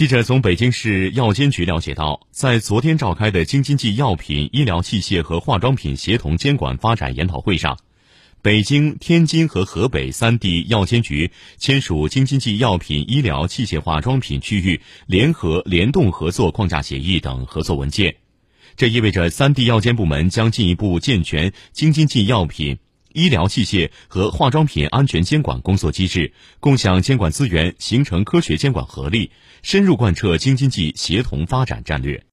记者从北京市药监局了解到，在昨天召开的京津冀药品、医疗器械和化妆品协同监管发展研讨会上，北京、天津和河北三地药监局签署京津冀药品、医疗器械、化妆品区域联合联动合作框架协议等合作文件。这意味着三地药监部门将进一步健全京津冀药品。医疗器械和化妆品安全监管工作机制，共享监管资源，形成科学监管合力，深入贯彻京津冀协同发展战略。